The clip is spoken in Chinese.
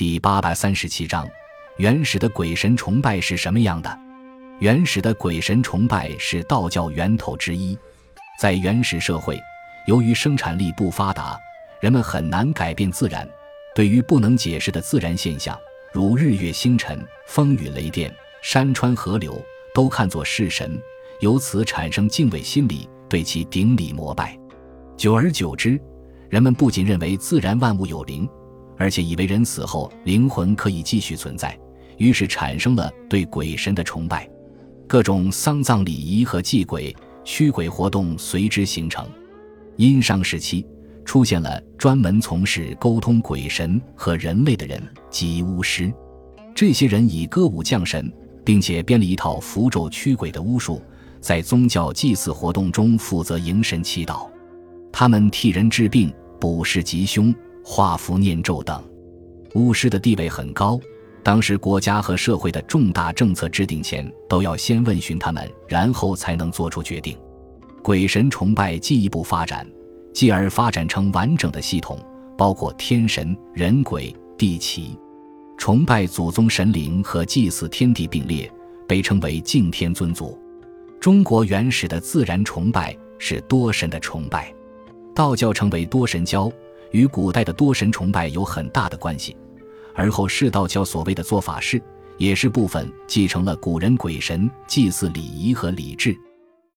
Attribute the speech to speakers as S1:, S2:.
S1: 第八百三十七章：原始的鬼神崇拜是什么样的？原始的鬼神崇拜是道教源头之一。在原始社会，由于生产力不发达，人们很难改变自然。对于不能解释的自然现象，如日月星辰、风雨雷电、山川河流，都看作是神，由此产生敬畏心理，对其顶礼膜拜。久而久之，人们不仅认为自然万物有灵，而且以为人死后灵魂可以继续存在，于是产生了对鬼神的崇拜。各种丧葬礼仪和祭鬼、驱鬼活动随之形成。殷商时期，出现了专门从事沟通鬼神和人类的人，即巫师。这些人以歌舞降神，并且编了一套符咒驱鬼的巫术，在宗教祭祀活动中负责迎神祈祷。他们替人治病、卜筮吉凶、画符念咒等。巫师的地位很高。当时国家和社会的重大政策制定前，都要先问询他们，然后才能做出决定。鬼神崇拜进一步发展，继而发展成完整的系统，包括天神、人鬼、地奇。崇拜祖宗神灵和祭祀天地并列，被称为敬天尊祖。中国原始的自然崇拜是多神的崇拜，道教称为多神教，与古代的多神崇拜有很大的关系。而后世道教所谓的做法事，也是部分继承了古人鬼神祭祀礼仪和礼制。